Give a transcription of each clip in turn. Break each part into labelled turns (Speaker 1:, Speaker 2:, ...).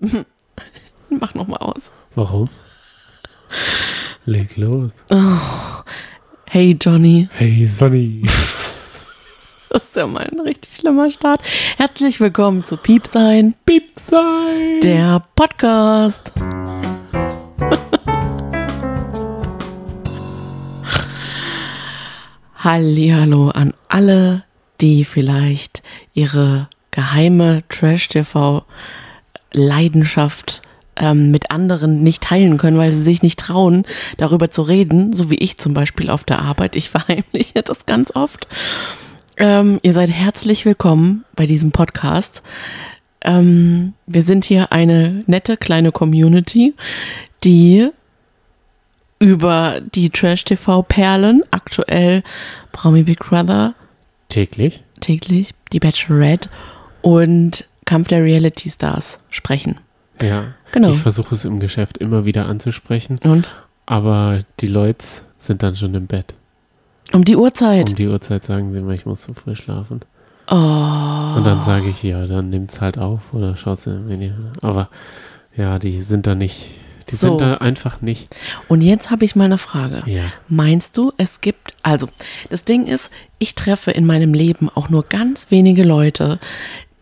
Speaker 1: Mach nochmal aus.
Speaker 2: Warum? Leg los.
Speaker 1: Hey Johnny.
Speaker 2: Hey Sonny.
Speaker 1: Das ist ja mal ein richtig schlimmer Start. Herzlich willkommen zu Piep sein,
Speaker 2: Piep sein.
Speaker 1: der Podcast. Hallihallo an alle, die vielleicht ihre geheime Trash-TV-Leidenschaft ähm, mit anderen nicht teilen können, weil sie sich nicht trauen, darüber zu reden, so wie ich zum Beispiel auf der Arbeit. Ich verheimliche das ganz oft. Ähm, ihr seid herzlich willkommen bei diesem Podcast. Ähm, wir sind hier eine nette kleine Community, die über die Trash-TV-Perlen, aktuell Promi Big Brother,
Speaker 2: Täglich?
Speaker 1: täglich, die Bachelorette und Kampf der Reality Stars sprechen.
Speaker 2: Ja.
Speaker 1: Genau.
Speaker 2: Ich versuche es im Geschäft immer wieder anzusprechen,
Speaker 1: Und
Speaker 2: aber die Leute sind dann schon im Bett.
Speaker 1: um die Uhrzeit.
Speaker 2: Um die Uhrzeit sagen sie immer, ich muss so früh schlafen.
Speaker 1: Oh.
Speaker 2: Und dann sage ich, ja, dann nimmt's halt auf oder schaut's im Video. Aber ja, die sind da nicht, die
Speaker 1: So.
Speaker 2: sind da einfach nicht.
Speaker 1: Und jetzt habe ich mal eine Frage.
Speaker 2: Ja.
Speaker 1: Meinst du, es gibt, also das Ding ist, ich treffe in meinem Leben auch nur ganz wenige Leute,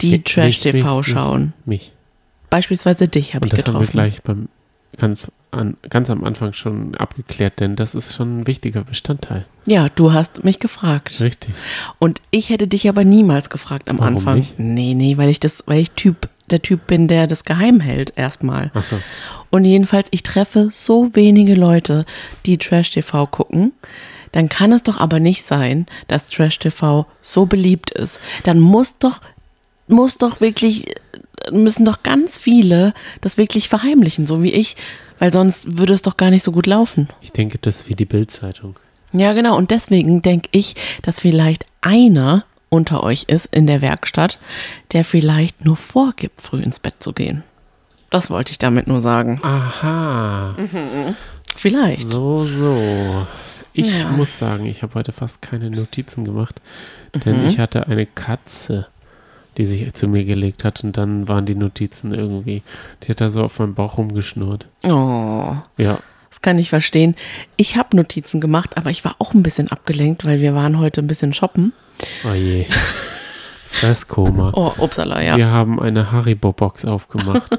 Speaker 1: die
Speaker 2: Mich,
Speaker 1: Trash-TV
Speaker 2: mich,
Speaker 1: schauen.
Speaker 2: Mich.
Speaker 1: Beispielsweise dich habe
Speaker 2: Und
Speaker 1: ich
Speaker 2: das haben wir
Speaker 1: getroffen.
Speaker 2: gleich beim ganz, an, ganz am Anfang schon abgeklärt, denn das ist schon ein wichtiger Bestandteil.
Speaker 1: Ja, du hast mich gefragt.
Speaker 2: Richtig.
Speaker 1: Und ich hätte dich aber niemals gefragt am
Speaker 2: Warum
Speaker 1: Anfang.
Speaker 2: nicht?
Speaker 1: Nee, nee, weil ich das, weil ich Typ, der Typ bin, der das geheim hält erstmal.
Speaker 2: Ach so.
Speaker 1: Und jedenfalls, ich treffe so wenige Leute, die Trash-TV gucken. Dann kann es doch aber nicht sein, dass Trash-TV so beliebt ist. Dann muss doch, muss doch wirklich, müssen doch ganz viele das wirklich verheimlichen, so wie ich. Weil sonst würde es doch gar nicht so gut laufen.
Speaker 2: Ich denke, das ist wie die Bildzeitung.
Speaker 1: Ja, genau. Und deswegen denke ich, dass vielleicht einer unter euch ist in der Werkstatt, der vielleicht nur vorgibt, früh ins Bett zu gehen. Das wollte ich damit nur sagen.
Speaker 2: Aha.
Speaker 1: Vielleicht.
Speaker 2: So, so. Ich
Speaker 1: Ja.
Speaker 2: muss sagen, ich habe heute fast keine Notizen gemacht, denn
Speaker 1: Mhm.
Speaker 2: ich hatte eine Katze, die sich zu mir gelegt hat und dann waren die Notizen irgendwie, die hat da so auf meinem Bauch rumgeschnurrt.
Speaker 1: Oh,
Speaker 2: Ja,
Speaker 1: das kann ich verstehen. Ich habe Notizen gemacht, aber ich war auch ein bisschen abgelenkt, weil wir waren heute ein bisschen shoppen.
Speaker 2: oh je. Fresskoma.
Speaker 1: Oh, upsala, ja.
Speaker 2: Wir haben eine Haribo-Box aufgemacht.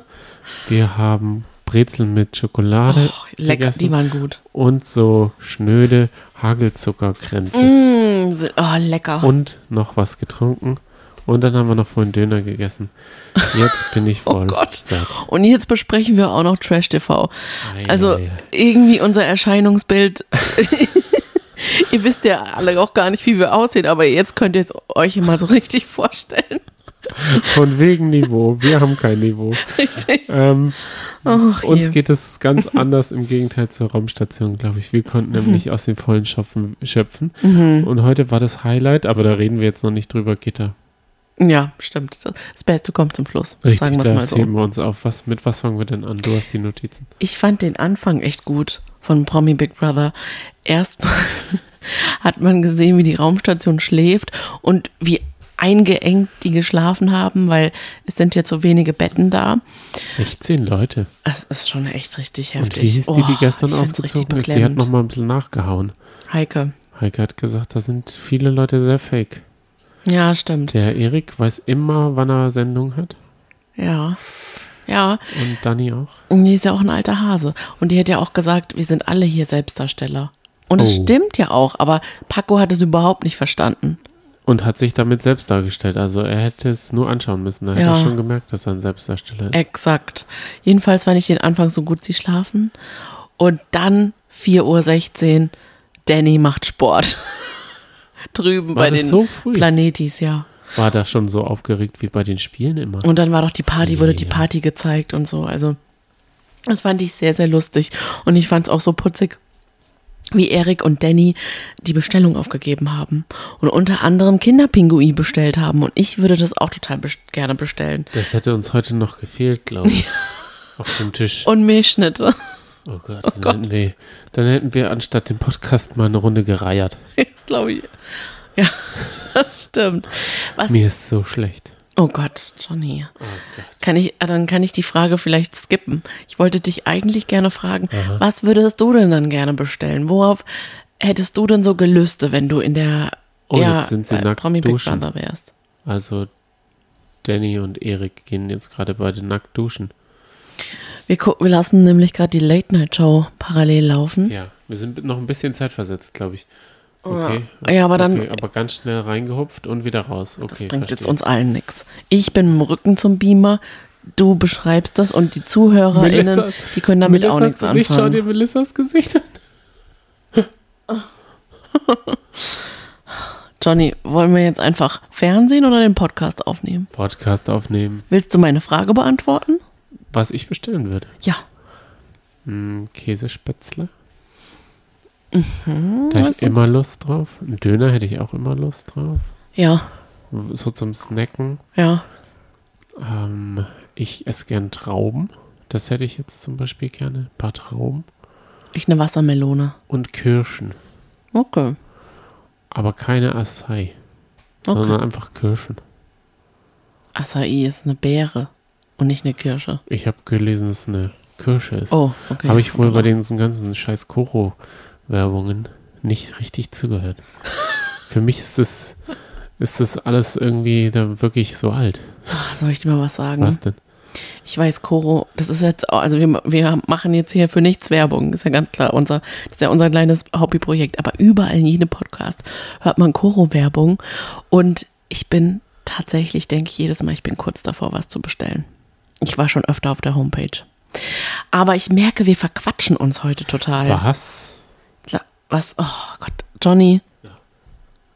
Speaker 2: Wir haben Brezeln mit Schokolade
Speaker 1: Oh, lecker, die waren gut.
Speaker 2: und so schnöde Hagelzuckerkränze.
Speaker 1: Mm, oh, lecker.
Speaker 2: und noch was getrunken. Und dann haben wir noch vorhin Döner gegessen. Jetzt bin ich
Speaker 1: Oh
Speaker 2: voll
Speaker 1: Gott.
Speaker 2: satt.
Speaker 1: Und jetzt besprechen wir auch noch Trash TV.
Speaker 2: Ei,
Speaker 1: Also
Speaker 2: ei,
Speaker 1: irgendwie unser Erscheinungsbild. ihr wisst ja alle auch gar nicht, wie wir aussehen, aber jetzt könnt ihr es euch mal so richtig vorstellen.
Speaker 2: Von wegen Niveau. Wir haben kein Niveau.
Speaker 1: Richtig.
Speaker 2: Ähm,
Speaker 1: Ach,
Speaker 2: uns
Speaker 1: je.
Speaker 2: geht es ganz anders im Gegenteil zur Raumstation, glaube ich. Wir konnten
Speaker 1: Mhm.
Speaker 2: nämlich aus den vollen Schöpfen schöpfen. Und heute war das Highlight, aber da reden wir jetzt noch nicht drüber, Gitter.
Speaker 1: Ja, stimmt. Das Beste kommt zum Schluss.
Speaker 2: Richtig,
Speaker 1: sagen wir mal
Speaker 2: das
Speaker 1: so.
Speaker 2: heben wir uns auf. Was, mit was fangen wir denn an? Du hast die Notizen.
Speaker 1: Ich fand den Anfang echt gut von Promi Big Brother. Erstmal hat man gesehen, wie die Raumstation schläft und wie eingeengt die geschlafen haben, weil es sind jetzt so wenige Betten da.
Speaker 2: 16 Leute.
Speaker 1: Es ist schon echt richtig
Speaker 2: Und
Speaker 1: heftig.
Speaker 2: wie hieß die, die
Speaker 1: Oh,
Speaker 2: gestern ausgezogen ist? Die hat
Speaker 1: beklemmend.
Speaker 2: noch mal ein bisschen nachgehauen.
Speaker 1: Heike.
Speaker 2: Heike hat gesagt, da sind viele Leute sehr fake.
Speaker 1: Ja, stimmt.
Speaker 2: Der Erik weiß immer, wann er Sendung hat.
Speaker 1: Ja. Ja,
Speaker 2: Und Dani auch.
Speaker 1: und die ist ja auch ein alter Hase. Und die hat ja auch gesagt, wir sind alle hier Selbstdarsteller. Und es
Speaker 2: Oh.
Speaker 1: stimmt ja auch, aber Paco hat es überhaupt nicht verstanden.
Speaker 2: Und hat sich damit selbst dargestellt. Also er hätte es nur anschauen müssen. Da hätte
Speaker 1: Ja.
Speaker 2: er schon gemerkt, dass er ein Selbstdarsteller ist.
Speaker 1: Exakt. Jedenfalls fand ich den Anfang so gut, sie schlafen. Und dann 4.16 Uhr, Danny macht Sport. Drüben
Speaker 2: War
Speaker 1: bei den
Speaker 2: so früh?
Speaker 1: Planetis, ja.
Speaker 2: War da schon so aufgeregt wie bei den Spielen immer?
Speaker 1: Und dann war doch die Party, wurde die. Party gezeigt und so. Also, das fand ich sehr, sehr lustig. Und ich fand es auch so putzig, wie Erik und Danny die Bestellung aufgegeben haben. Und unter anderem Kinderpingui bestellt haben. Und ich würde das auch total best gerne bestellen.
Speaker 2: Das hätte uns heute noch gefehlt, glaube ich. Auf dem Tisch.
Speaker 1: Und Milchschnitte.
Speaker 2: Oh Gott, dann, Hätten wir, dann hätten wir anstatt dem Podcast mal eine Runde gereiert.
Speaker 1: Das glaube ich. Ja, das stimmt. Was,
Speaker 2: Mir ist so schlecht.
Speaker 1: Oh Gott, Johnny.
Speaker 2: Oh Gott.
Speaker 1: Kann ich, äh, dann kann ich die Frage vielleicht skippen. Ich wollte dich eigentlich gerne fragen, was würdest du denn dann gerne bestellen? Worauf hättest du denn so Gelüste, wenn du in der
Speaker 2: Oh,
Speaker 1: ja,
Speaker 2: jetzt sind sie
Speaker 1: bei
Speaker 2: nackt
Speaker 1: Promi Big. Brother wärst?
Speaker 2: Also Danny und Erik gehen jetzt gerade beide nackt duschen.
Speaker 1: Wir, gu- wir lassen nämlich gerade die Late Night Show parallel laufen.
Speaker 2: Ja, wir sind noch ein bisschen zeitversetzt, glaube ich. Okay.
Speaker 1: Ja, aber dann
Speaker 2: Okay, aber ganz schnell reingehupft und wieder raus. Okay,
Speaker 1: das bringt jetzt
Speaker 2: verstehe.
Speaker 1: uns allen nichts. Ich bin mit dem Rücken zum Beamer, du beschreibst das und die ZuhörerInnen,
Speaker 2: Melissa-
Speaker 1: die können damit auch
Speaker 2: Melissas
Speaker 1: nichts
Speaker 2: Gesicht, schau
Speaker 1: anfangen.
Speaker 2: dir Melissas Gesicht an.
Speaker 1: Johnny, wollen wir jetzt einfach Fernsehen oder den Podcast aufnehmen?
Speaker 2: Podcast aufnehmen,
Speaker 1: Willst du meine Frage beantworten?
Speaker 2: Was ich bestellen würde.
Speaker 1: Ja.
Speaker 2: Hm, Käsespätzle. da hätte ich
Speaker 1: also-
Speaker 2: immer Lust drauf. Ein Döner hätte ich auch immer Lust drauf.
Speaker 1: Ja,
Speaker 2: So zum Snacken.
Speaker 1: ja.
Speaker 2: Ähm, ich esse gern Trauben. Das hätte ich jetzt zum Beispiel gerne. Ein paar Trauben.
Speaker 1: Ich eine Wassermelone.
Speaker 2: Und Kirschen.
Speaker 1: Okay.
Speaker 2: Aber keine Acai. Sondern einfach Kirschen.
Speaker 1: Acai ist eine Beere und nicht eine Kirsche.
Speaker 2: Ich habe gelesen, dass es eine Kirsche ist.
Speaker 1: Oh, okay.
Speaker 2: Habe ich wohl bei den ganzen scheiß Koro-Werbungen nicht richtig zugehört. Für mich ist das, ist das alles irgendwie da wirklich so alt.
Speaker 1: Ah, Soll ich dir mal was sagen?
Speaker 2: Was denn?
Speaker 1: Ich weiß, Koro, das ist jetzt, also wir, wir machen jetzt hier für nichts Werbung, ist ja ganz klar, unser, das ist ja unser kleines Hobbyprojekt, aber überall in jedem Podcast hört man Koro-Werbung und ich bin tatsächlich, denke ich jedes Mal, ich bin kurz davor, was zu bestellen. Ich war schon öfter auf der Homepage. Aber ich merke, wir verquatschen uns heute total.
Speaker 2: Was?
Speaker 1: Was? Oh Gott, Johnny.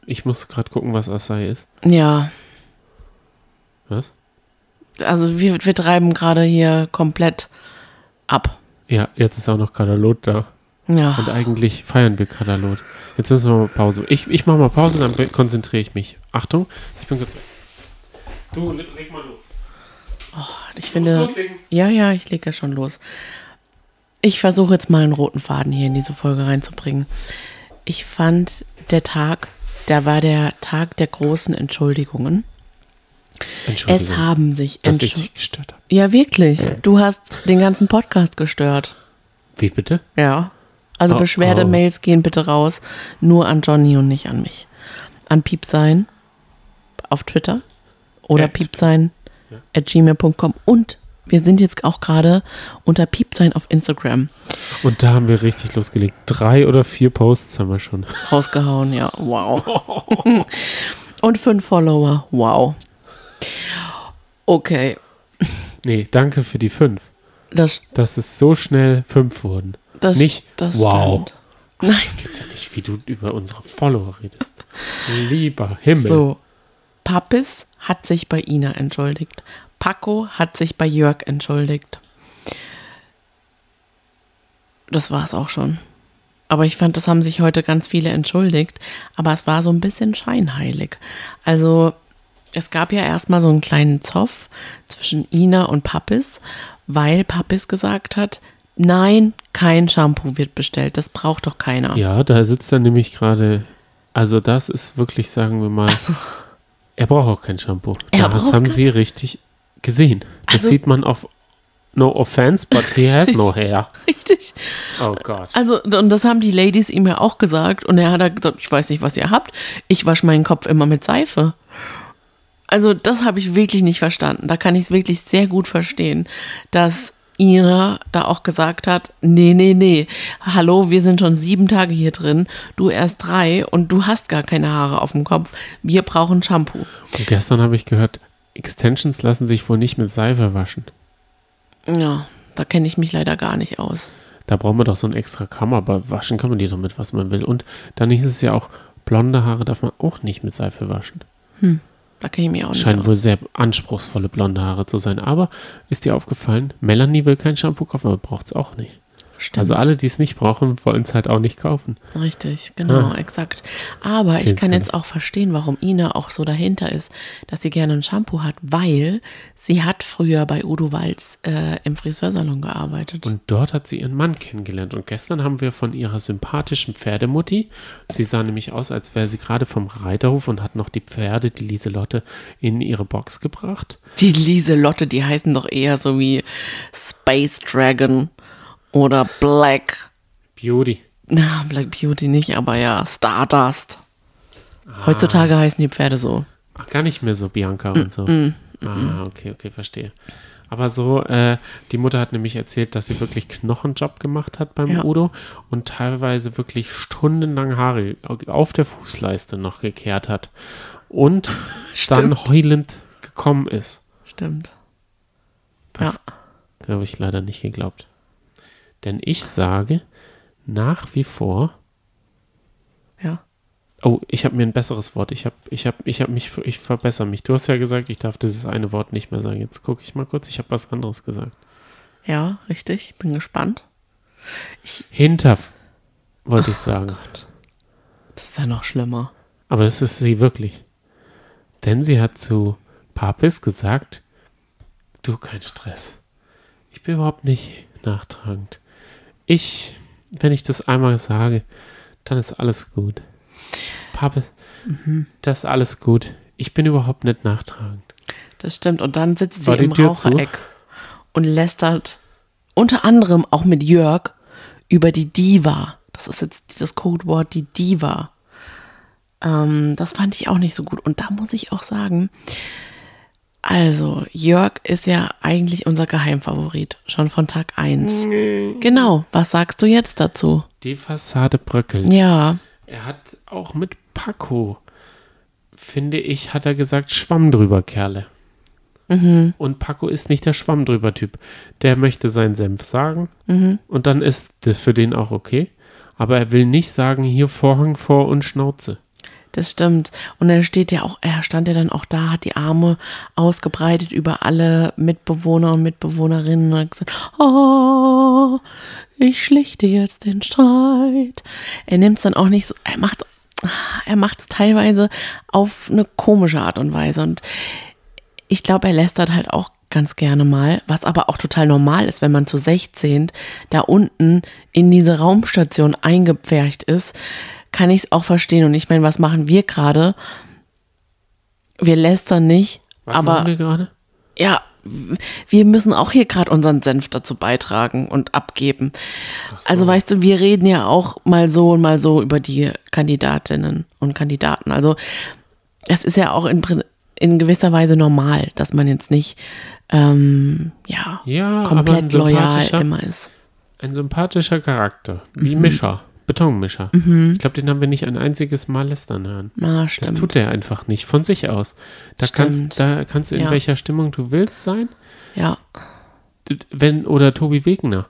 Speaker 2: Ich muss gerade gucken, was Acai ist.
Speaker 1: Ja,
Speaker 2: Was?
Speaker 1: also wir, wir treiben gerade hier komplett ab.
Speaker 2: Ja, jetzt ist auch noch Katalot da.
Speaker 1: Ja.
Speaker 2: Und eigentlich feiern wir Katalot. Jetzt müssen wir mal Pause. Ich, ich mache mal Pause, dann konzentriere ich mich. Achtung, ich bin kurz weg. Du, leg mal los.
Speaker 1: Ich finde, ja, ja, ich lege ja schon los. Ich versuche jetzt mal einen roten Faden hier in diese Folge reinzubringen. Ich fand, der Tag, da war der Tag der großen Entschuldigungen.
Speaker 2: Entschuldigung,
Speaker 1: Es haben sich
Speaker 2: dass ich
Speaker 1: Entschuldigungen.
Speaker 2: dich gestört habe.
Speaker 1: Ja, wirklich. Du hast den ganzen Podcast gestört.
Speaker 2: Wie bitte?
Speaker 1: Ja. Also
Speaker 2: Oh,
Speaker 1: Beschwerdemails gehen bitte raus. Nur an Johnny und nicht an mich. An Piepsein auf Twitter oder
Speaker 2: At-
Speaker 1: piepsein
Speaker 2: Ja.
Speaker 1: at gmail.com und wir sind jetzt auch gerade unter Piepsein auf Instagram
Speaker 2: Und da haben wir richtig losgelegt. Drei oder vier Posts haben wir schon.
Speaker 1: rausgehauen. Ja, wow. und fünf Follower. Wow. Okay,
Speaker 2: Nee, danke für die fünf.
Speaker 1: das,
Speaker 2: Dass es so schnell fünf wurden.
Speaker 1: das,
Speaker 2: Nicht
Speaker 1: das
Speaker 2: wow.
Speaker 1: stimmt. Nein.
Speaker 2: Das geht's ja nicht, wie du über unsere Follower redest. Lieber Himmel.
Speaker 1: So, Pappis hat sich bei Ina entschuldigt. Paco hat sich bei Jörg entschuldigt. Das war's auch schon. Aber ich fand, das haben sich heute ganz viele entschuldigt. Aber es war so ein bisschen scheinheilig. Also, es gab ja erstmal so einen kleinen Zoff zwischen Ina und Pappis, weil Pappis gesagt hat, nein, kein Shampoo wird bestellt. Das braucht doch keiner.
Speaker 2: Ja, da sitzt er nämlich gerade. Also, das ist wirklich, sagen wir mal, er braucht auch kein Shampoo.
Speaker 1: Er
Speaker 2: das haben
Speaker 1: kein-
Speaker 2: sie richtig gesehen. Das
Speaker 1: Also-
Speaker 2: sieht man auf No offense, but he has no hair.
Speaker 1: Richtig.
Speaker 2: Oh Gott.
Speaker 1: Also, und das haben die Ladies ihm ja auch gesagt. Und er hat halt gesagt, ich weiß nicht, was ihr habt. Ich wasche meinen Kopf immer mit Seife. Also, das habe ich wirklich nicht verstanden. Da kann ich es wirklich sehr gut verstehen, dass Ina da auch gesagt hat, nee, nee, nee, hallo, wir sind schon sieben Tage hier drin, du erst drei und du hast gar keine Haare auf dem Kopf. Wir brauchen Shampoo.
Speaker 2: Und gestern habe ich gehört, Extensions lassen sich wohl nicht mit Seife waschen.
Speaker 1: Ja, da kenne ich mich leider gar nicht aus.
Speaker 2: Da braucht man doch so ein extra Kamm, aber waschen kann man die doch mit, was man will. Und dann ist es ja auch, blonde Haare darf man auch nicht mit Seife waschen.
Speaker 1: Da kenne ich mich auch nicht
Speaker 2: Scheinen wohl sehr anspruchsvolle blonde Haare zu sein. Aber ist dir aufgefallen, Melanie will kein Shampoo kaufen, aber braucht es auch nicht.
Speaker 1: Stimmt.
Speaker 2: Also alle, die es nicht brauchen, wollen es halt auch nicht kaufen.
Speaker 1: Richtig, genau,
Speaker 2: Ah.
Speaker 1: exakt. Aber ich kann jetzt auch verstehen, warum Ina auch so dahinter ist, dass sie gerne ein Shampoo hat, weil sie hat früher bei Udo Walz äh, im Friseursalon gearbeitet.
Speaker 2: Und dort hat sie ihren Mann kennengelernt. Und gestern haben wir von ihrer sympathischen Pferdemutti, sie sah nämlich aus, als wäre sie gerade vom Reiterhof und hat noch die Pferde, die Lieselotte, in ihre Box gebracht.
Speaker 1: Die Lieselotte, die heißen doch eher so wie Space Dragon oder Black.
Speaker 2: Beauty.
Speaker 1: Na, Black Beauty nicht, aber ja, Stardust.
Speaker 2: Ah.
Speaker 1: Heutzutage heißen die Pferde so.
Speaker 2: Ach, gar nicht mehr so Bianca und so.
Speaker 1: Mm,
Speaker 2: Ah, okay, okay, verstehe. Aber so, äh, die Mutter hat nämlich erzählt, dass sie wirklich Knochenjob gemacht hat beim
Speaker 1: Ja.
Speaker 2: Udo und teilweise wirklich stundenlang Haare auf der Fußleiste noch gekehrt hat und dann heulend gekommen ist.
Speaker 1: Stimmt.
Speaker 2: Das habe ich leider nicht geglaubt. Denn ich sage nach wie vor,
Speaker 1: Ja.
Speaker 2: oh, ich habe mir ein besseres Wort. Ich habe ich hab, ich hab mich, ich verbessere mich. Du hast ja gesagt, ich darf dieses eine Wort nicht mehr sagen. Jetzt gucke ich mal kurz. Ich habe was anderes gesagt.
Speaker 1: Ja, richtig. Bin gespannt.
Speaker 2: Hinterf, wollte ich sagen.
Speaker 1: Das ist ja noch schlimmer.
Speaker 2: Aber das ist sie wirklich. Denn sie hat zu Papis gesagt, du, kein Stress. Ich bin überhaupt nicht nachtragend. Ich, wenn ich das einmal sage, dann ist alles gut. Papis, das ist alles gut. Ich bin überhaupt nicht nachtragend.
Speaker 1: Das stimmt. Und dann sitzt sie
Speaker 2: War die
Speaker 1: im
Speaker 2: Tür zu?
Speaker 1: Rauchereck und lästert unter anderem auch mit Jörg über die Diva. Das ist jetzt dieses Codewort, die Diva. Ähm, das fand ich auch nicht so gut. Und da muss ich auch sagen, also Jörg ist ja eigentlich unser Geheimfavorit, schon von Tag 1. Genau, was sagst du jetzt dazu?
Speaker 2: Die Fassade bröckelt.
Speaker 1: Ja,
Speaker 2: Er hat auch mit Paco, finde ich, hat er gesagt, Schwamm drüber, Kerle. Und Paco ist nicht der Schwamm drüber Typ. Der möchte seinen Senf sagen und dann ist das für den auch okay. Aber er will nicht sagen, hier Vorhang vor und Schnauze.
Speaker 1: Das stimmt. Und er steht ja auch, er stand ja dann auch da, hat die Arme ausgebreitet über alle Mitbewohner und Mitbewohnerinnen und hat gesagt, oh, ich schlichte jetzt den Streit. Er nimmt es dann auch nicht so, er macht er macht es teilweise auf eine komische Art und Weise. Und ich glaube, er lästert halt auch ganz gerne mal, was aber auch total normal ist, wenn man zu 16 da unten in diese Raumstation eingepfercht ist, kann ich es auch verstehen. Und ich meine, was machen wir gerade? Wir lästern nicht,
Speaker 2: Was
Speaker 1: aber
Speaker 2: machen wir gerade?
Speaker 1: ja, wir müssen auch hier gerade unseren Senf dazu beitragen und abgeben. Also weißt du, wir reden ja auch mal so und mal so über die Kandidatinnen und Kandidaten. Also es ist ja auch in, in gewisser Weise normal, dass man jetzt nicht ähm, ja,
Speaker 2: Ja,
Speaker 1: komplett loyal immer ist.
Speaker 2: ein sympathischer Charakter. Wie
Speaker 1: Mhm.
Speaker 2: Mischer. Betonmischer. Ich glaube, den haben wir nicht ein einziges Mal lästern hören.
Speaker 1: Na,
Speaker 2: Das tut er einfach nicht von sich aus. Da
Speaker 1: Stimmt.
Speaker 2: kannst, da kannst du in
Speaker 1: Ja.
Speaker 2: welcher Stimmung du willst sein.
Speaker 1: ja,
Speaker 2: Wenn, oder Tobi Wegner.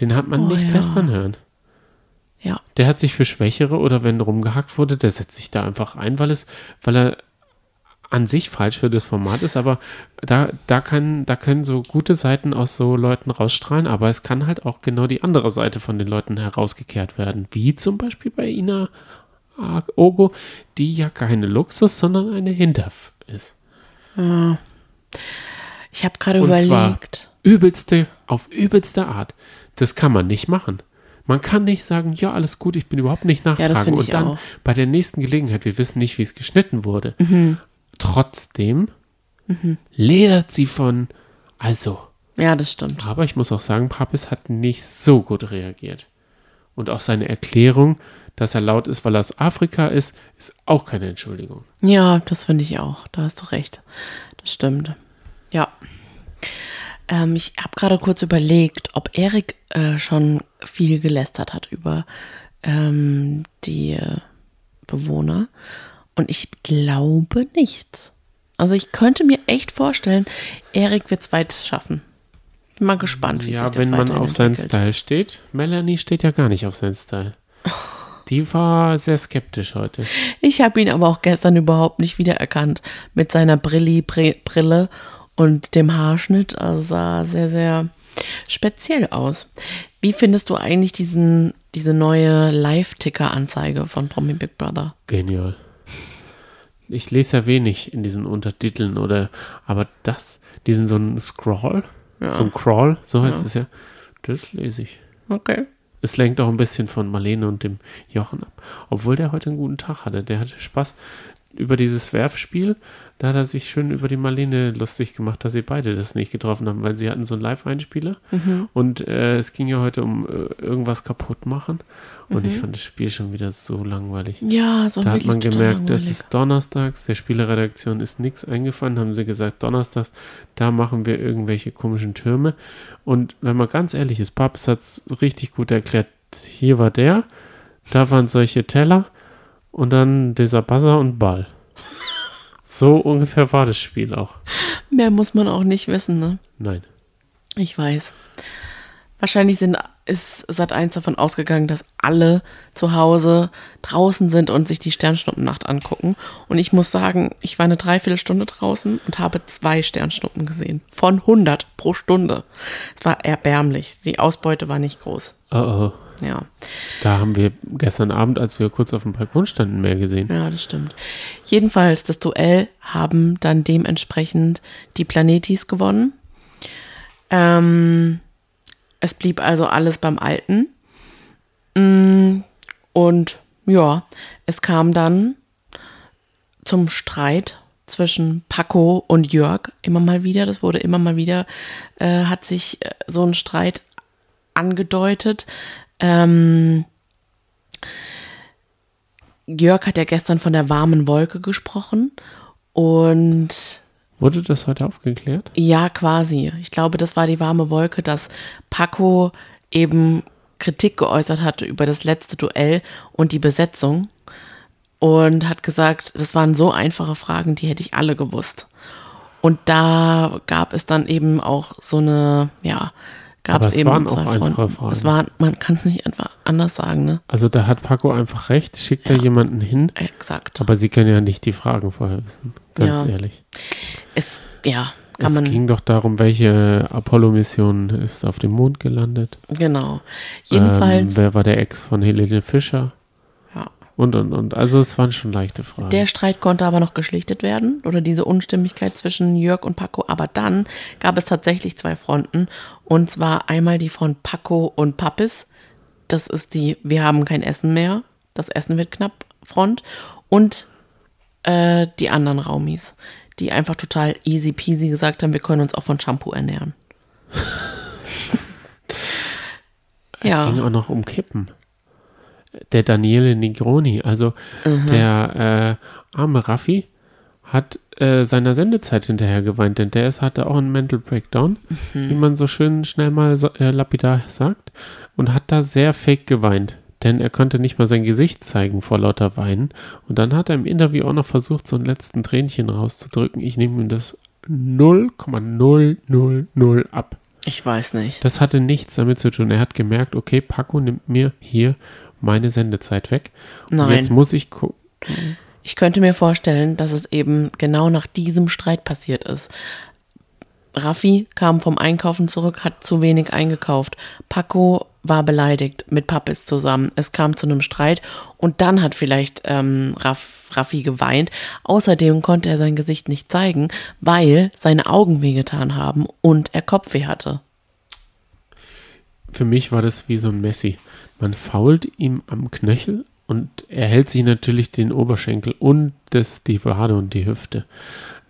Speaker 2: Den hat man
Speaker 1: Oh,
Speaker 2: nicht
Speaker 1: ja.
Speaker 2: lästern hören.
Speaker 1: ja,
Speaker 2: Der hat sich für Schwächere oder wenn rumgehackt wurde, der setzt sich da einfach ein, weil es, weil er an sich falsch für das Format ist, aber da, da, kann, da können so gute Seiten aus so Leuten rausstrahlen, aber es kann halt auch genau die andere Seite von den Leuten herausgekehrt werden, wie zum Beispiel bei Ina Ogo, die ja keine Luxus, sondern eine Hinterf ist.
Speaker 1: ich habe gerade
Speaker 2: Und zwar
Speaker 1: überlegt.
Speaker 2: übelste, auf übelste Art. Das kann man nicht machen. Man kann nicht sagen, ja, alles gut, ich bin überhaupt nicht nachtragen.
Speaker 1: finde
Speaker 2: und dann
Speaker 1: auch.
Speaker 2: bei der nächsten Gelegenheit, wir wissen nicht, wie es geschnitten wurde.
Speaker 1: Mhm.
Speaker 2: Trotzdem ledert sie von, also,
Speaker 1: Ja, das stimmt.
Speaker 2: aber ich muss auch sagen, Papis hat nicht so gut reagiert. Und auch seine Erklärung, dass er laut ist, weil er aus Afrika ist, ist auch keine Entschuldigung.
Speaker 1: Ja, das finde ich auch. Da hast du recht. Das stimmt. Ja. Ähm, ich habe gerade kurz überlegt, ob Erik äh, schon viel gelästert hat über ähm, die äh, Bewohner. Und ich glaube nicht. Also ich könnte mir echt vorstellen, Erik wird es weit schaffen. Bin mal gespannt, wie
Speaker 2: Ja,
Speaker 1: sich das
Speaker 2: wenn man auf seinen. Style steht. Melanie steht ja gar nicht auf seinen Style. Die war sehr skeptisch heute.
Speaker 1: Ich habe ihn aber auch gestern überhaupt nicht wiedererkannt mit seiner Brilli-Brille und dem Haarschnitt. Also sah sehr, sehr speziell aus. Wie findest du eigentlich diesen, diese neue Live-Ticker-Anzeige von Promi Big Brother?
Speaker 2: Genial. Ich lese ja wenig in diesen Untertiteln oder, aber das, diesen so ein Scroll,
Speaker 1: Ja.
Speaker 2: so ein Crawl, so heißt
Speaker 1: Ja.
Speaker 2: es ja, das lese ich.
Speaker 1: Okay.
Speaker 2: Es lenkt auch ein bisschen von Marlene und dem Jochen ab. Obwohl der heute einen guten Tag hatte. Der hatte Spaß über dieses Werfspiel. Da hat er sich schön über die Marlene lustig gemacht, dass sie beide das nicht getroffen haben, weil sie hatten so einen Live-Einspieler. Und äh, es ging ja heute um äh, irgendwas kaputt machen. Und ich fand das Spiel schon wieder so langweilig.
Speaker 1: Ja, so
Speaker 2: Da hat man gemerkt, das ist donnerstags, der Spieleredaktion ist nichts eingefallen, haben sie gesagt, donnerstags, da machen wir irgendwelche komischen Türme. Und wenn man ganz ehrlich ist, Papst hat es richtig gut erklärt. Hier war der, da waren solche Teller und dann dieser Buzzer und Ball. So ungefähr war das Spiel auch.
Speaker 1: Mehr muss man auch nicht wissen, ne?
Speaker 2: Nein.
Speaker 1: Ich weiß. Wahrscheinlich sind, ist Sat1 davon ausgegangen, dass alle zu Hause draußen sind und sich die Sternschnuppennacht angucken. Und ich muss sagen, ich war eine Dreiviertelstunde draußen und habe zwei Sternschnuppen gesehen. Von 100 pro Stunde. Es war erbärmlich. Die Ausbeute war nicht groß.
Speaker 2: Oh oh.
Speaker 1: Ja,
Speaker 2: Da haben wir gestern Abend, als wir kurz auf dem Balkon standen, mehr gesehen.
Speaker 1: ja, das stimmt. Jedenfalls, das Duell haben dann dementsprechend die Planetis gewonnen. Ähm, es blieb also alles beim Alten. Mm, Und ja, es kam dann zum Streit zwischen Paco und Jörg immer mal wieder. Das wurde immer mal wieder, äh, hat sich äh, so ein Streit angedeutet. Ähm, Jörg hat ja gestern von der warmen Wolke gesprochen. Und
Speaker 2: Wurde das heute aufgeklärt?
Speaker 1: ja, quasi. Ich glaube, das war die warme Wolke, dass Paco eben Kritik geäußert hatte über das letzte Duell und die Besetzung und hat gesagt, das waren so einfache Fragen, die hätte ich alle gewusst. Und da gab es dann eben auch so eine, ja, gab es
Speaker 2: es
Speaker 1: eben
Speaker 2: waren
Speaker 1: zwei
Speaker 2: auch einfache. Fragen.
Speaker 1: Es waren, man kann es nicht einfach anders sagen, ne?
Speaker 2: Also da hat Paco einfach recht, schickt da
Speaker 1: Ja.
Speaker 2: jemanden hin,
Speaker 1: Exakt.
Speaker 2: aber sie können ja nicht die Fragen vorher wissen. Ganz
Speaker 1: Ja.
Speaker 2: ehrlich.
Speaker 1: Es, ja, kann
Speaker 2: es
Speaker 1: man.
Speaker 2: ging doch darum, welche Apollo-Mission ist auf dem Mond gelandet.
Speaker 1: genau. Jedenfalls.
Speaker 2: Ähm, wer war der Ex von Helene Fischer? Und, und, und. Also es waren schon leichte Fragen.
Speaker 1: Der Streit konnte aber noch geschlichtet werden oder diese Unstimmigkeit zwischen Jörg und Paco. Aber dann gab es tatsächlich zwei Fronten. Und zwar einmal die Front Paco und Pappis. Das ist die Wir haben kein Essen mehr. Das Essen wird knapp Front. Und äh, die anderen Raumis, die einfach total easy peasy gesagt haben, wir können uns auch von Shampoo ernähren.
Speaker 2: es
Speaker 1: ja.
Speaker 2: ging auch noch um Kippen. Der Daniele Negroni, also
Speaker 1: Mhm.
Speaker 2: der äh, arme Raffi, hat äh, seiner Sendezeit hinterher geweint, denn der ist, hatte auch einen Mental Breakdown,
Speaker 1: Mhm.
Speaker 2: wie man so schön schnell mal so, äh, lapidar sagt, und hat da sehr fake geweint. Denn er konnte nicht mal sein Gesicht zeigen vor lauter Weinen. Und dann hat er im Interview auch noch versucht, so ein letzten Tränchen rauszudrücken. Ich nehme ihm das 0,000 ab.
Speaker 1: Ich weiß nicht.
Speaker 2: Das hatte nichts damit zu tun. Er hat gemerkt, okay, Paco nimmt mir hier meine Sendezeit weg. Und
Speaker 1: Nein.
Speaker 2: jetzt muss ich gucken.
Speaker 1: Ich könnte mir vorstellen, dass es eben genau nach diesem Streit passiert ist. Raffi kam vom Einkaufen zurück, hat zu wenig eingekauft. Paco war beleidigt mit Pappis zusammen. Es kam zu einem Streit und dann hat vielleicht ähm, Raff, Raffi geweint. Außerdem konnte er sein Gesicht nicht zeigen, weil seine Augen wehgetan haben und er Kopfweh hatte.
Speaker 2: Für mich war das wie so ein Messi. Man fault ihm am Knöchel und er hält sich natürlich den Oberschenkel und das, die Wade und die Hüfte.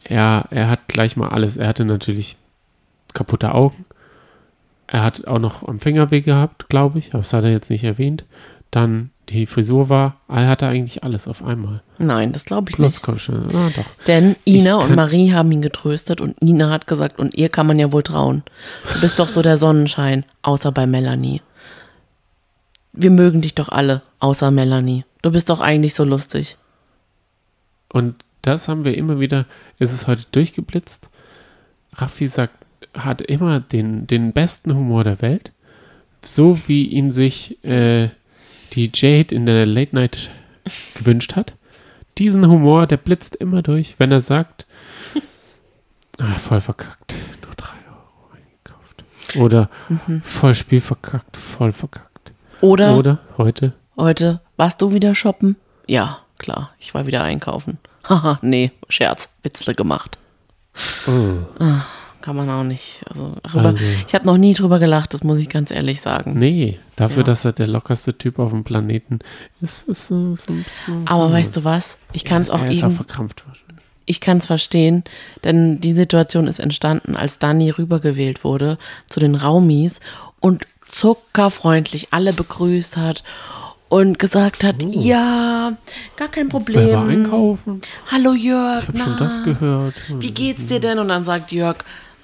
Speaker 2: Er, er hat gleich mal alles. Er hatte natürlich kaputte Augen. Er hat auch noch am Finger weh gehabt, glaube ich. Aber das hat er jetzt nicht erwähnt. Dann die Frisur war, er hatte eigentlich alles auf einmal.
Speaker 1: Nein, das glaube ich
Speaker 2: Plus
Speaker 1: nicht.
Speaker 2: Kopfschmerzen. Ah, doch.
Speaker 1: Denn Ina und Marie haben ihn getröstet und Ina hat gesagt, und ihr kann man ja wohl trauen. Du bist doch so der Sonnenschein, außer bei Melanie. Wir mögen dich doch alle, außer Melanie. Du bist doch eigentlich so lustig.
Speaker 2: Und das haben wir immer wieder, ist es heute durchgeblitzt. Raffi sagt, hat immer den, den besten Humor der Welt. So wie ihn sich äh, die Jade in der Late Night gewünscht hat. Diesen Humor, der blitzt immer durch, wenn er sagt, ah, voll verkackt, nur drei Euro eingekauft. Oder voll Spiel verkackt, voll verkackt.
Speaker 1: Oder,
Speaker 2: Oder heute,
Speaker 1: heute, warst du wieder shoppen? Ja, klar, ich war wieder einkaufen. Haha, nee, Scherz, Witzle gemacht.
Speaker 2: oh,
Speaker 1: Kann man auch nicht. Also, darüber,
Speaker 2: Also-
Speaker 1: ich habe noch nie drüber gelacht, das muss ich ganz ehrlich sagen.
Speaker 2: nee, dafür,
Speaker 1: Ja.
Speaker 2: dass er der lockerste Typ auf dem Planeten ist, ist so, so, so
Speaker 1: Aber weißt du was? Ich kann es auch
Speaker 2: er ist auch verkrampft.
Speaker 1: ich kann es verstehen, denn die Situation ist entstanden, als Dani rübergewählt wurde zu den Raumis und zuckerfreundlich alle begrüßt hat und gesagt hat, ja, gar kein
Speaker 2: Wer war
Speaker 1: Problem.
Speaker 2: einkaufen?
Speaker 1: Hallo Jörg,
Speaker 2: Ich habe schon das gehört.
Speaker 1: wie geht's dir denn? Und dann sagt Jörg,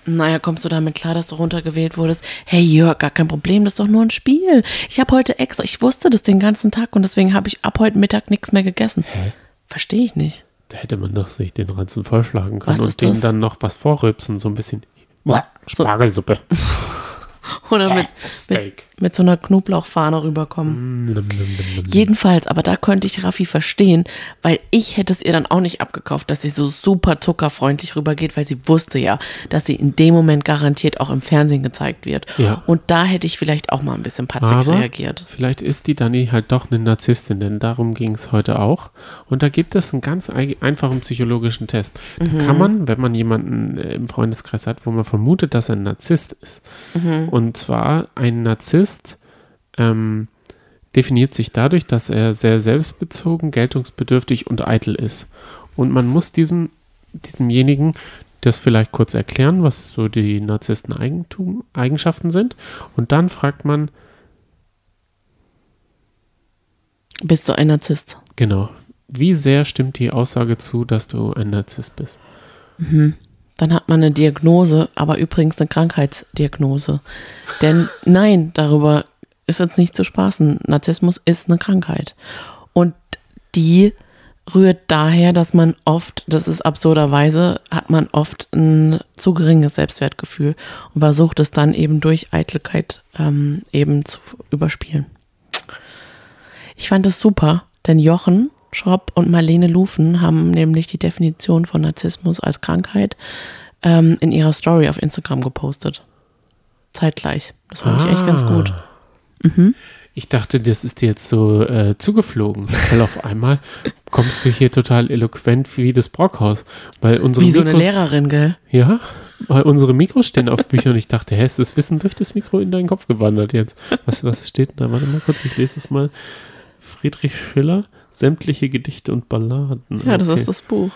Speaker 1: naja, kommst du damit klar, dass du runtergewählt wurdest? Hey Jörg, gar kein Problem, das ist doch nur ein Spiel. Ich habe heute extra, ich wusste das den ganzen Tag und deswegen habe ich ab heute Mittag nichts mehr gegessen. Verstehe ich nicht.
Speaker 2: Da hätte man doch sich den Ranzen vollschlagen können
Speaker 1: Was
Speaker 2: und
Speaker 1: das?
Speaker 2: dann noch was vorrübsen, so ein bisschen. Spargelsuppe.
Speaker 1: Oder mit, mit,
Speaker 2: Steak.
Speaker 1: mit so einer Knoblauchfahne rüberkommen.
Speaker 2: Mm.
Speaker 1: Jedenfalls, aber da könnte ich Raffi verstehen, weil ich hätte es ihr dann auch nicht abgekauft, dass sie so super zuckerfreundlich rübergeht, weil sie wusste ja, dass sie in dem Moment garantiert auch im Fernsehen gezeigt wird.
Speaker 2: Ja.
Speaker 1: Und da hätte ich vielleicht auch mal ein bisschen patzig
Speaker 2: Aber
Speaker 1: reagiert.
Speaker 2: vielleicht ist die Dani halt doch eine Narzisstin, denn darum ging es heute auch. Und da gibt es einen ganz ei- einfachen psychologischen Test. Da
Speaker 1: Mhm.
Speaker 2: kann man, wenn man jemanden äh, im Freundeskreis hat, wo man vermutet, dass er ein Narzisst ist.
Speaker 1: Mhm.
Speaker 2: Und zwar ein Narzisst ähm, definiert sich dadurch, dass er sehr selbstbezogen, geltungsbedürftig und eitel ist. Und man muss diesem, diesemjenigen das vielleicht kurz erklären, was so die Narzissten-Eigentum, Eigenschaften sind. Und dann fragt man,
Speaker 1: Bist du ein Narzisst?
Speaker 2: Genau. Wie sehr stimmt die Aussage zu, dass du ein Narzisst bist?
Speaker 1: Dann hat man eine Diagnose, aber übrigens eine Krankheitsdiagnose. Denn nein, darüber ist jetzt nicht zu spaßen. Narzissmus ist eine Krankheit. Und die rührt daher, dass man oft, das ist absurderweise, hat man oft ein zu geringes Selbstwertgefühl und versucht es dann eben durch Eitelkeit ähm, eben zu überspielen. Ich fand es super, denn Jochen Schropp und Marlene Lufen haben nämlich die Definition von Narzissmus als Krankheit ähm, in ihrer Story auf Instagram gepostet. Zeitgleich. Das fand ich echt ganz
Speaker 2: Ah.
Speaker 1: gut.
Speaker 2: Ich dachte, das ist dir jetzt so äh, zugeflogen, weil auf einmal kommst du hier total eloquent wie das Brockhaus. Weil unsere
Speaker 1: Wie so eine
Speaker 2: Mikros-
Speaker 1: Lehrerin, gell?
Speaker 2: Ja, weil unsere Mikros stehen auf Büchern und ich dachte, hä, ist das Wissen durch das Mikro in deinen Kopf gewandert jetzt? Was, was steht denn da? Warte mal kurz, ich lese es mal. Friedrich Schiller, sämtliche Gedichte und Balladen.
Speaker 1: Ja, das
Speaker 2: Okay.
Speaker 1: ist das Buch.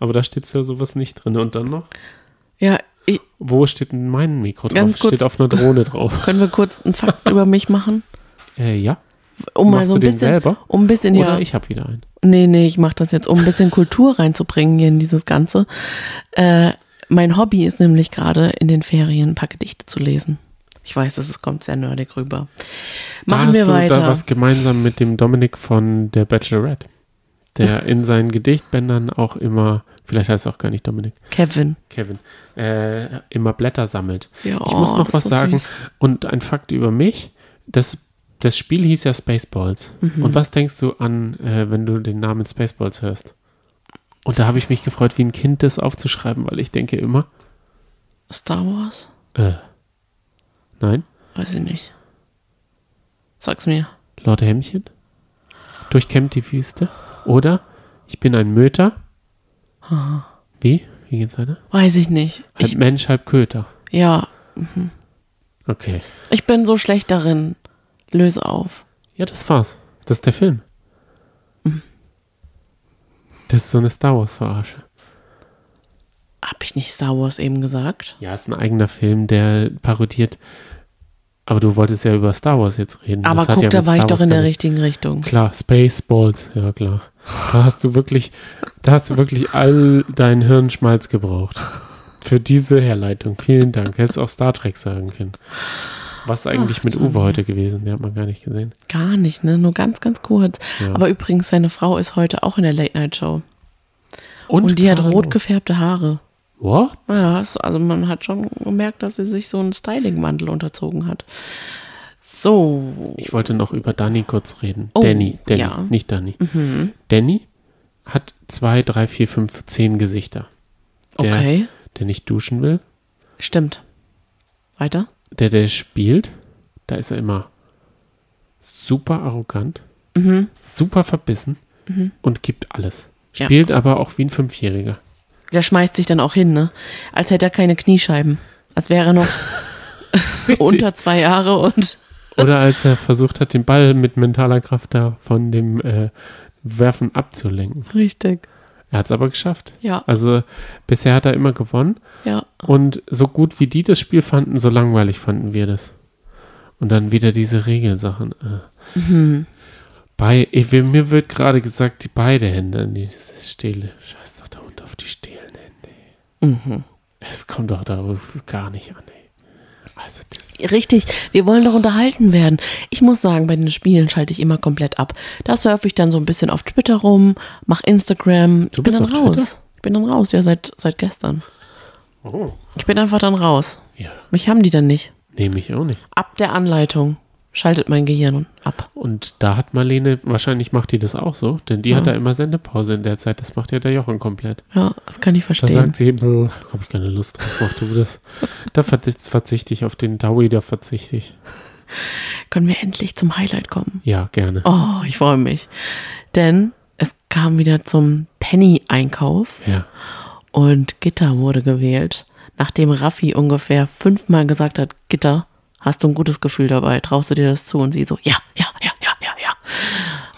Speaker 2: Aber da steht ja sowas nicht drin. Und dann noch?
Speaker 1: Ja, ich,
Speaker 2: Wo steht denn mein Mikro drauf?
Speaker 1: Kurz.
Speaker 2: Steht auf einer Drohne drauf.
Speaker 1: können wir kurz einen Fakt über mich machen?
Speaker 2: Äh, ja.
Speaker 1: Um mal
Speaker 2: Machst
Speaker 1: so
Speaker 2: du
Speaker 1: ein
Speaker 2: den
Speaker 1: bisschen,
Speaker 2: selber?
Speaker 1: um ein bisschen,
Speaker 2: Oder
Speaker 1: ja.
Speaker 2: ich habe wieder einen.
Speaker 1: Nee, nee, ich mache das jetzt, um ein bisschen Kultur reinzubringen hier in dieses Ganze. Äh, mein Hobby ist nämlich gerade in den Ferien ein paar Gedichte zu lesen. Ich weiß, ist- kommt sehr nerdig rüber.
Speaker 2: Da
Speaker 1: Machen
Speaker 2: hast
Speaker 1: wir
Speaker 2: du
Speaker 1: weiter.
Speaker 2: da was gemeinsam mit dem Dominik von der Bachelorette, der in seinen Gedichtbändern auch immer, vielleicht heißt es auch gar nicht Dominik,
Speaker 1: Kevin.
Speaker 2: Kevin, äh, immer Blätter sammelt.
Speaker 1: Ja,
Speaker 2: ich muss noch was sagen.
Speaker 1: süß.
Speaker 2: Und ein Fakt über mich, das, das Spiel hieß ja Spaceballs.
Speaker 1: Mhm.
Speaker 2: Und was denkst du an, äh, wenn du den Namen Spaceballs hörst? Und da habe ich mich gefreut, wie ein Kind das aufzuschreiben, weil ich denke immer,
Speaker 1: Star Wars?
Speaker 2: äh, nein,
Speaker 1: Weiß ich nicht. Sag's mir.
Speaker 2: Lord Hemmchen, durchkämmt die Wüste. Oder ich bin ein Möter. Wie? Wie geht's weiter?
Speaker 1: Weiß ich nicht.
Speaker 2: Halb
Speaker 1: Ich,
Speaker 2: Mensch, halb Köter.
Speaker 1: ja,
Speaker 2: Okay.
Speaker 1: ich bin so schlecht darin. Löse auf.
Speaker 2: Ja, das war's. Das ist der Film. Das ist so eine Star Wars-Verarsche.
Speaker 1: Hab ich nicht Star Wars eben gesagt?
Speaker 2: Ja, ist ein eigener Film, der parodiert. Aber du wolltest ja über Star Wars jetzt reden.
Speaker 1: Aber
Speaker 2: Das
Speaker 1: guck,
Speaker 2: ja
Speaker 1: da war ich
Speaker 2: Star
Speaker 1: doch
Speaker 2: Wars
Speaker 1: in der richtigen Richtung.
Speaker 2: Klar, Spaceballs, ja klar. Da hast du wirklich, da hast du wirklich all deinen Hirnschmalz gebraucht. Für diese Herleitung. Vielen Dank. Hättest auch Star Trek sagen können. Was eigentlich mit Uwe heute gewesen? Den hat man gar nicht gesehen.
Speaker 1: Gar nicht, ne? Nur ganz, ganz kurz.
Speaker 2: Ja.
Speaker 1: Aber übrigens, seine Frau ist heute auch in der Late Night Show. Und, die hat rot gefärbte Haare.
Speaker 2: What?
Speaker 1: Ja, also man hat schon gemerkt, dass sie sich so einen Stylingmantel unterzogen hat. So.
Speaker 2: Ich wollte noch über Danny kurz reden.
Speaker 1: Oh,
Speaker 2: Danny, Danny,
Speaker 1: ja. Mhm.
Speaker 2: nicht Danny. Danny hat zwei, drei, vier, fünf, zehn Gesichter. Der,
Speaker 1: Okay.
Speaker 2: der nicht duschen will,
Speaker 1: Stimmt. Weiter?
Speaker 2: der, der spielt, da ist er immer super arrogant,
Speaker 1: Mhm.
Speaker 2: super verbissen und gibt alles.
Speaker 1: Ja.
Speaker 2: Spielt aber auch wie ein Fünfjähriger.
Speaker 1: Der schmeißt sich dann auch hin, ne? Als hätte er keine Kniescheiben. Als wäre er noch unter zwei Jahre und
Speaker 2: Oder als er versucht hat, den Ball mit mentaler Kraft da von dem äh, Werfen abzulenken.
Speaker 1: richtig.
Speaker 2: Er hat es aber geschafft.
Speaker 1: Ja,
Speaker 2: Also bisher hat er immer gewonnen.
Speaker 1: ja.
Speaker 2: Und so gut wie die das Spiel fanden, so langweilig fanden wir das. Und dann wieder diese Regelsachen. Äh.
Speaker 1: Mhm.
Speaker 2: Bei, ich, mir wird gerade gesagt, die beide Hände an die Stele. Scheiß doch der Hund auf die stehlen Hände.
Speaker 1: Mhm.
Speaker 2: Es kommt doch darauf gar nicht an, ey. Also das,
Speaker 1: Richtig, wir wollen doch unterhalten werden. Ich muss sagen, bei den Spielen schalte ich immer komplett ab. Da surfe ich dann so ein bisschen auf Twitter rum, mach Instagram.
Speaker 2: Du
Speaker 1: ich bin
Speaker 2: bist
Speaker 1: dann raus.
Speaker 2: Twitter?
Speaker 1: Ich bin dann raus, ja, seit, seit gestern.
Speaker 2: oh.
Speaker 1: Ich bin einfach dann raus.
Speaker 2: Ja,
Speaker 1: Mich haben die dann nicht.
Speaker 2: nehme ich auch nicht.
Speaker 1: Ab der Anleitung schaltet mein Gehirn ab.
Speaker 2: Und da hat Marlene, wahrscheinlich macht die das auch so, denn die hat da immer Sendepause in der Zeit. Das macht ja der Jochen komplett.
Speaker 1: Ja, das kann ich
Speaker 2: Da
Speaker 1: verstehen.
Speaker 2: sagt sie, habe ich keine Lust drauf, mach du das. Da verzicht- verzichte ich auf den Dawi, da verzichte ich.
Speaker 1: Können wir endlich zum Highlight kommen?
Speaker 2: Ja, gerne.
Speaker 1: Oh, ich freue mich. Denn es kam wieder zum Penny-Einkauf
Speaker 2: Ja.
Speaker 1: und Gitter wurde gewählt. Nachdem Raffi ungefähr fünfmal gesagt hat, Gitter, hast du ein gutes Gefühl dabei? Traust du dir das zu? Und sie so, ja, ja, ja, ja, ja, ja.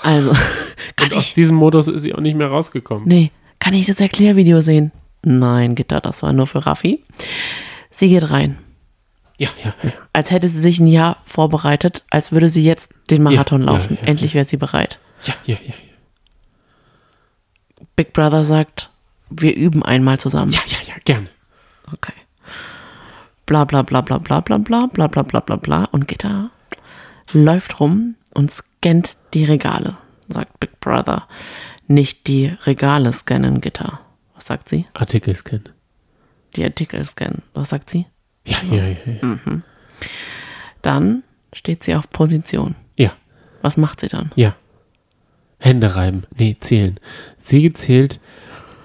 Speaker 1: Also, kann
Speaker 2: Und aus
Speaker 1: ich,
Speaker 2: diesem Modus ist sie auch nicht mehr rausgekommen.
Speaker 1: nee, kann ich das Erklärvideo sehen? Nein, Gitter, das war nur für Raffi. Sie geht rein.
Speaker 2: Ja, ja, ja.
Speaker 1: Als hätte sie sich ein Jahr vorbereitet, als würde sie jetzt den Marathon
Speaker 2: Ja, ja,
Speaker 1: laufen.
Speaker 2: ja,
Speaker 1: Endlich wäre sie bereit.
Speaker 2: Ja, ja, ja.
Speaker 1: Big Brother sagt, wir üben einmal zusammen.
Speaker 2: Ja, ja, ja, gerne.
Speaker 1: Okay. Bla bla bla bla bla bla bla bla bla bla bla bla. Und Gitter läuft rum und scannt die Regale. Sagt Big Brother. Nicht die Regale scannen, Gitter. Was sagt sie?
Speaker 2: Artikel scannen.
Speaker 1: Die Artikel scannen. Was sagt sie?
Speaker 2: Ja, ja, ja. Ja.
Speaker 1: Dann steht sie auf Position.
Speaker 2: ja,
Speaker 1: Was macht sie dann?
Speaker 2: ja. Hände reiben. Nee, zählen. Sie zählt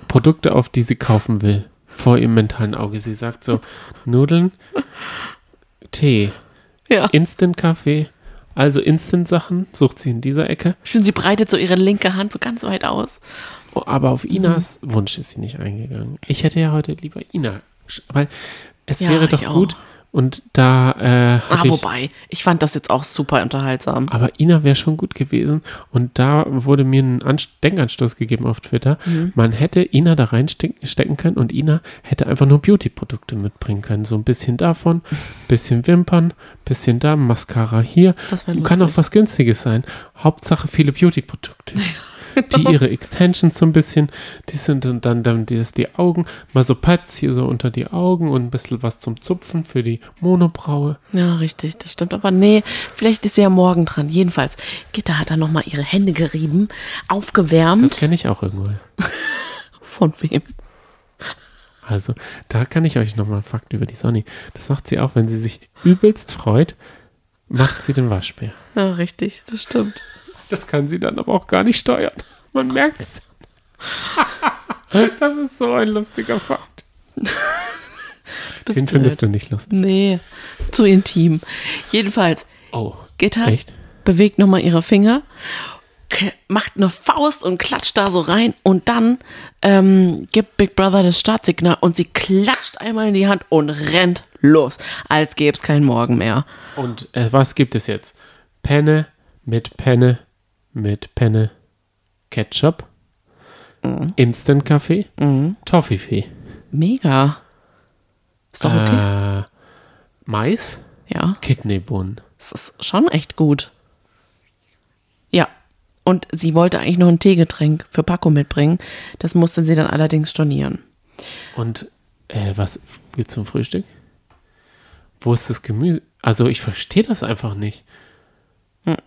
Speaker 2: Produkte auf, die sie kaufen will. Vor ihrem mentalen Auge. Sie sagt so, Nudeln, Tee,
Speaker 1: Ja.
Speaker 2: Instant-Kaffee, also Instant-Sachen, sucht sie in dieser Ecke.
Speaker 1: Stimmt, sie breitet so ihre linke Hand so ganz weit aus.
Speaker 2: Oh, aber auf Inas Wunsch ist sie nicht eingegangen. Ich hätte ja heute lieber Ina, weil es
Speaker 1: Ja,
Speaker 2: wäre doch
Speaker 1: auch.
Speaker 2: Und da äh,
Speaker 1: Ah,
Speaker 2: hatte ich,
Speaker 1: wobei, ich fand das jetzt auch super unterhaltsam.
Speaker 2: aber Ina wäre schon gut gewesen. Und da wurde mir ein Anst Denkanstoß gegeben auf Twitter.
Speaker 1: Mhm.
Speaker 2: Man hätte Ina da reinstecken können und Ina hätte einfach nur Beauty-Produkte mitbringen können. So ein bisschen davon, bisschen Wimpern, bisschen da, Mascara hier.
Speaker 1: Das
Speaker 2: Kann auch was Günstiges sein. Hauptsache viele Beauty-Produkte. Die ihre Extensions so ein bisschen, die sind dann, dann, dann die, ist die Augen, mal so Pads hier so unter die Augen und ein bisschen was zum Zupfen für die Monobraue.
Speaker 1: Ja, richtig, das stimmt. Aber nee, vielleicht ist sie ja morgen dran. Jedenfalls, Gitter hat dann nochmal ihre Hände gerieben, aufgewärmt.
Speaker 2: Das kenne ich auch irgendwo.
Speaker 1: Von wem?
Speaker 2: Also, da kann ich euch nochmal einen Fakt über die Sonny. Das macht sie auch, wenn sie sich übelst freut, macht sie den Waschbär.
Speaker 1: Ja, richtig, das stimmt.
Speaker 2: Das kann sie dann aber auch gar nicht steuern. Man merkt es. Das ist so ein lustiger Fakt. Den
Speaker 1: ist
Speaker 2: findest
Speaker 1: blöd.
Speaker 2: du nicht lustig.
Speaker 1: Nee, zu intim. Jedenfalls,
Speaker 2: Oh,
Speaker 1: Gitter
Speaker 2: echt?
Speaker 1: bewegt nochmal ihre Finger, macht eine Faust und klatscht da so rein und dann ähm, gibt Big Brother das Startsignal und sie klatscht einmal in die Hand und rennt los, als gäbe es keinen Morgen mehr.
Speaker 2: Und äh, was gibt es jetzt? Penne mit Penne mit Penne Ketchup, Instant Kaffee, Toffifee,
Speaker 1: Mega. Ist doch okay.
Speaker 2: äh, Mais,
Speaker 1: ja.
Speaker 2: Kidneybohnen.
Speaker 1: Das ist schon echt gut. Ja. Und sie wollte eigentlich noch ein Teegetränk für Paco mitbringen. Das musste sie dann allerdings stornieren.
Speaker 2: Und äh, was gibt zum Frühstück? Wo ist das Gemüse? Also ich verstehe das einfach nicht.
Speaker 1: Hm.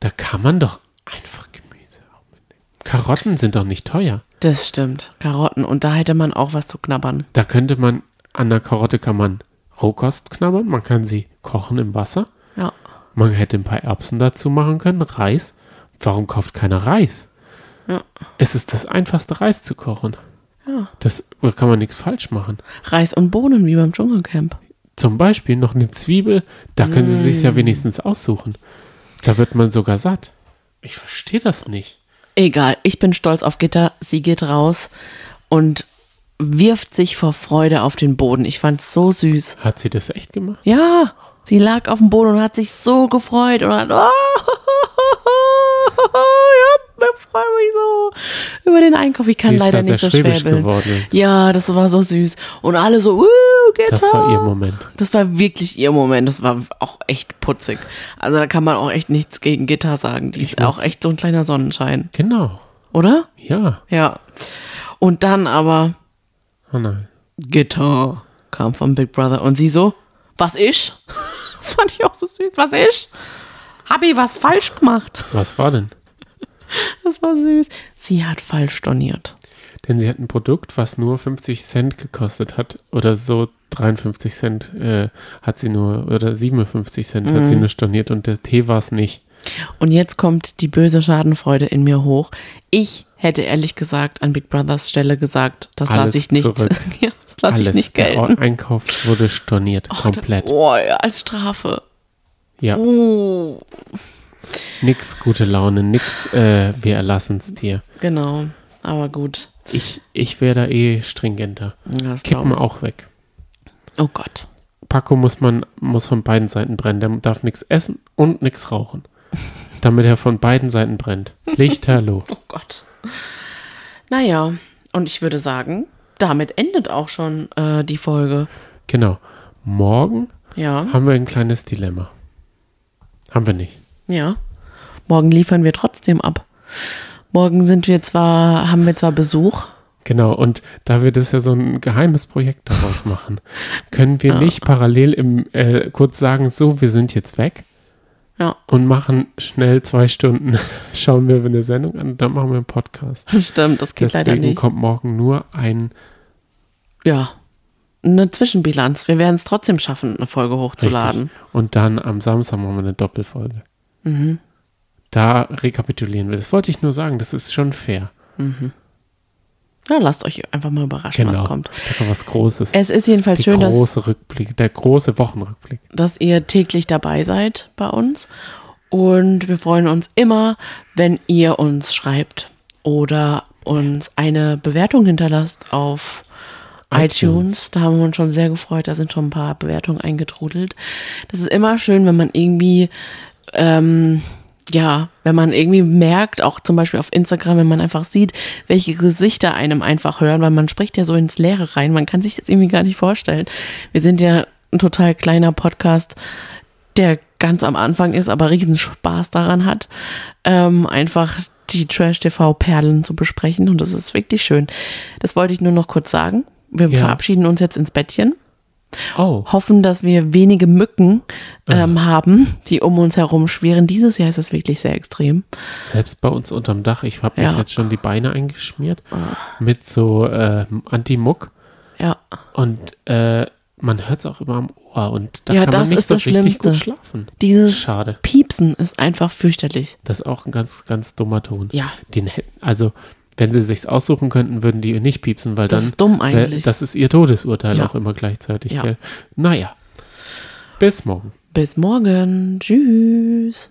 Speaker 2: Da kann man doch einfach Gemüse auch mitnehmen. Karotten sind doch nicht teuer.
Speaker 1: Das stimmt. Karotten. Und da hätte man auch was zu knabbern.
Speaker 2: Da könnte man, an der Karotte kann man Rohkost knabbern, man kann sie kochen im Wasser.
Speaker 1: Ja.
Speaker 2: Man hätte ein paar Erbsen dazu machen können, Reis. Warum kauft keiner Reis?
Speaker 1: Ja.
Speaker 2: Es ist das einfachste, Reis zu kochen.
Speaker 1: Ja.
Speaker 2: Das da kann man nichts falsch machen.
Speaker 1: Reis und Bohnen wie beim Dschungelcamp.
Speaker 2: zum Beispiel noch eine Zwiebel, da können sie sich ja wenigstens aussuchen. Da wird man sogar satt. Ich verstehe das nicht.
Speaker 1: Egal, ich bin stolz auf Gitter. Sie geht raus und wirft sich vor Freude auf den Boden. Ich fand's so süß.
Speaker 2: Hat sie das echt gemacht?
Speaker 1: Ja, sie lag auf dem Boden und hat sich so gefreut und hat, oh, ja, ich freue mich so über den Einkauf. Ich kann
Speaker 2: sie ist
Speaker 1: leider
Speaker 2: da
Speaker 1: nicht so schwäbeln.
Speaker 2: geworden.
Speaker 1: Ja, das war so süß. Und alle so, uh, Gitter.
Speaker 2: Das war ihr Moment.
Speaker 1: Das war wirklich ihr Moment. Das war auch echt putzig. Also da kann man auch echt nichts gegen Gitter sagen. Die ist
Speaker 2: muss-
Speaker 1: auch echt so ein kleiner Sonnenschein,
Speaker 2: Genau.
Speaker 1: oder?
Speaker 2: Ja.
Speaker 1: Ja. Und dann aber
Speaker 2: Oh nein.
Speaker 1: Gitter kam vom Big Brother und sie so, was ich? Das fand ich auch so süß. Was ich? Hab ich was falsch gemacht?
Speaker 2: Was war denn?
Speaker 1: Das war süß. Sie hat falsch storniert.
Speaker 2: Denn sie hat ein Produkt, was nur 50 Cent gekostet hat. Oder so 53 Cent äh, hat sie nur, oder 57 Cent hat
Speaker 1: Mhm.
Speaker 2: sie nur storniert und der Tee war es nicht.
Speaker 1: Und jetzt kommt die böse Schadenfreude in mir hoch. Ich hätte ehrlich gesagt an Big Brothers Stelle gesagt, das lasse ich nicht. ja, das lasse ich nicht
Speaker 2: Der
Speaker 1: gelten.
Speaker 2: Einkauf wurde storniert. komplett.
Speaker 1: Oh, ja, als Strafe.
Speaker 2: Ja.
Speaker 1: Oh,
Speaker 2: Nix gute Laune, nix, äh, wir erlassen es dir.
Speaker 1: genau. Aber gut.
Speaker 2: Ich, ich wäre da eh stringenter.
Speaker 1: Das
Speaker 2: Kippen auch weg.
Speaker 1: Oh Gott.
Speaker 2: Paco muss man, muss von beiden Seiten brennen. Der darf nichts essen und nichts rauchen. Damit er von beiden Seiten brennt. Lichterloh.
Speaker 1: Oh Gott. Naja, und ich würde sagen, damit endet auch schon äh, die Folge.
Speaker 2: Genau. Morgen
Speaker 1: Ja,
Speaker 2: haben wir ein kleines Dilemma. Haben wir nicht.
Speaker 1: Ja. Morgen liefern wir trotzdem ab. Morgen sind wir zwar, haben wir zwar Besuch.
Speaker 2: Genau, und da wir das ja so ein geheimes Projekt daraus machen, können wir nicht parallel im äh, kurz sagen, so, wir sind jetzt weg
Speaker 1: Ja,
Speaker 2: und machen schnell zwei Stunden, schauen wir eine Sendung an, dann machen wir einen Podcast.
Speaker 1: stimmt, das geht leider
Speaker 2: Deswegen
Speaker 1: nicht.
Speaker 2: kommt morgen nur ein
Speaker 1: Ja, eine Zwischenbilanz. Wir werden es trotzdem schaffen, eine Folge hochzuladen.
Speaker 2: richtig. Und dann am Samstag machen wir eine Doppelfolge.
Speaker 1: Mhm.
Speaker 2: Da rekapitulieren wir. Das wollte ich nur sagen, das ist schon fair.
Speaker 1: Ja, lasst euch einfach mal überraschen,
Speaker 2: Genau.
Speaker 1: was kommt.
Speaker 2: Da kommt was Großes.
Speaker 1: Es ist jedenfalls
Speaker 2: Die
Speaker 1: schön, dass,
Speaker 2: große Rückblick, der große Wochenrückblick.
Speaker 1: dass ihr täglich dabei seid bei uns. Und wir freuen uns immer, wenn ihr uns schreibt oder uns eine Bewertung hinterlasst auf iTunes.
Speaker 2: iTunes.
Speaker 1: Da haben wir uns schon sehr gefreut. Da sind schon ein paar Bewertungen eingetrudelt. Das ist immer schön, wenn man irgendwie, ähm, ja, wenn man irgendwie merkt, auch zum Beispiel auf Instagram, wenn man einfach sieht, welche Gesichter einem einfach hören, weil man spricht ja so ins Leere rein. Man kann sich das irgendwie gar nicht vorstellen. Wir sind ja ein total kleiner Podcast, der ganz am Anfang ist, aber riesen Spaß daran hat, ähm, einfach die Trash-TV-Perlen zu besprechen. Und das ist wirklich schön. Das wollte ich nur noch kurz sagen. Wir
Speaker 2: Ja.
Speaker 1: verabschieden uns jetzt ins Bettchen
Speaker 2: Oh,
Speaker 1: hoffen, dass wir wenige Mücken ähm, haben, die um uns herum schwirren. Dieses Jahr ist es wirklich sehr extrem.
Speaker 2: selbst bei uns unterm Dach. Ich habe mich
Speaker 1: Ja.
Speaker 2: jetzt schon die Beine eingeschmiert mit so äh, Anti-Muck.
Speaker 1: Ja,
Speaker 2: Und äh, man hört es auch immer am Ohr. Und da
Speaker 1: Ja,
Speaker 2: kann man nicht
Speaker 1: ist
Speaker 2: so richtig
Speaker 1: Schlimmste.
Speaker 2: gut schlafen.
Speaker 1: dieses
Speaker 2: Schade.
Speaker 1: Piepsen ist einfach fürchterlich.
Speaker 2: Das ist auch ein ganz, ganz dummer Ton.
Speaker 1: Ja.
Speaker 2: Den, also, wenn sie sich's aussuchen könnten, würden die nicht piepsen, weil
Speaker 1: Das
Speaker 2: dann.
Speaker 1: ist dumm eigentlich.
Speaker 2: Das ist ihr Todesurteil
Speaker 1: Ja.
Speaker 2: auch immer gleichzeitig.
Speaker 1: Ja.
Speaker 2: Gell? Naja. Bis morgen.
Speaker 1: Bis morgen. Tschüss.